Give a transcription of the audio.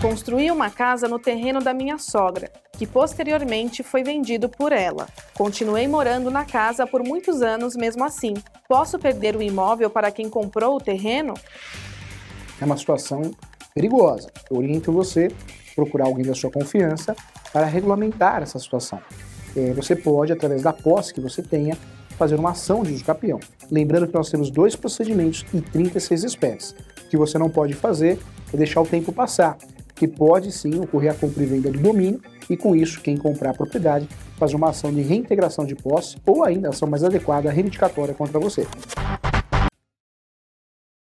Construí uma casa no terreno da minha sogra, que posteriormente foi vendido por ela. Continuei morando na casa por muitos anos mesmo assim. Posso perder o imóvel para quem comprou o terreno? É uma situação perigosa. Eu oriento você a procurar alguém da sua confiança para regulamentar essa situação. É, você pode, através da posse que você tenha, fazer uma ação de uso capião. Lembrando que nós temos dois procedimentos e 36 espécies. O que você não pode fazer é deixar o tempo passar que pode sim ocorrer a compra e venda do domínio e com isso quem comprar a propriedade faz uma ação de reintegração de posse ou ainda ação mais adequada reivindicatória contra você.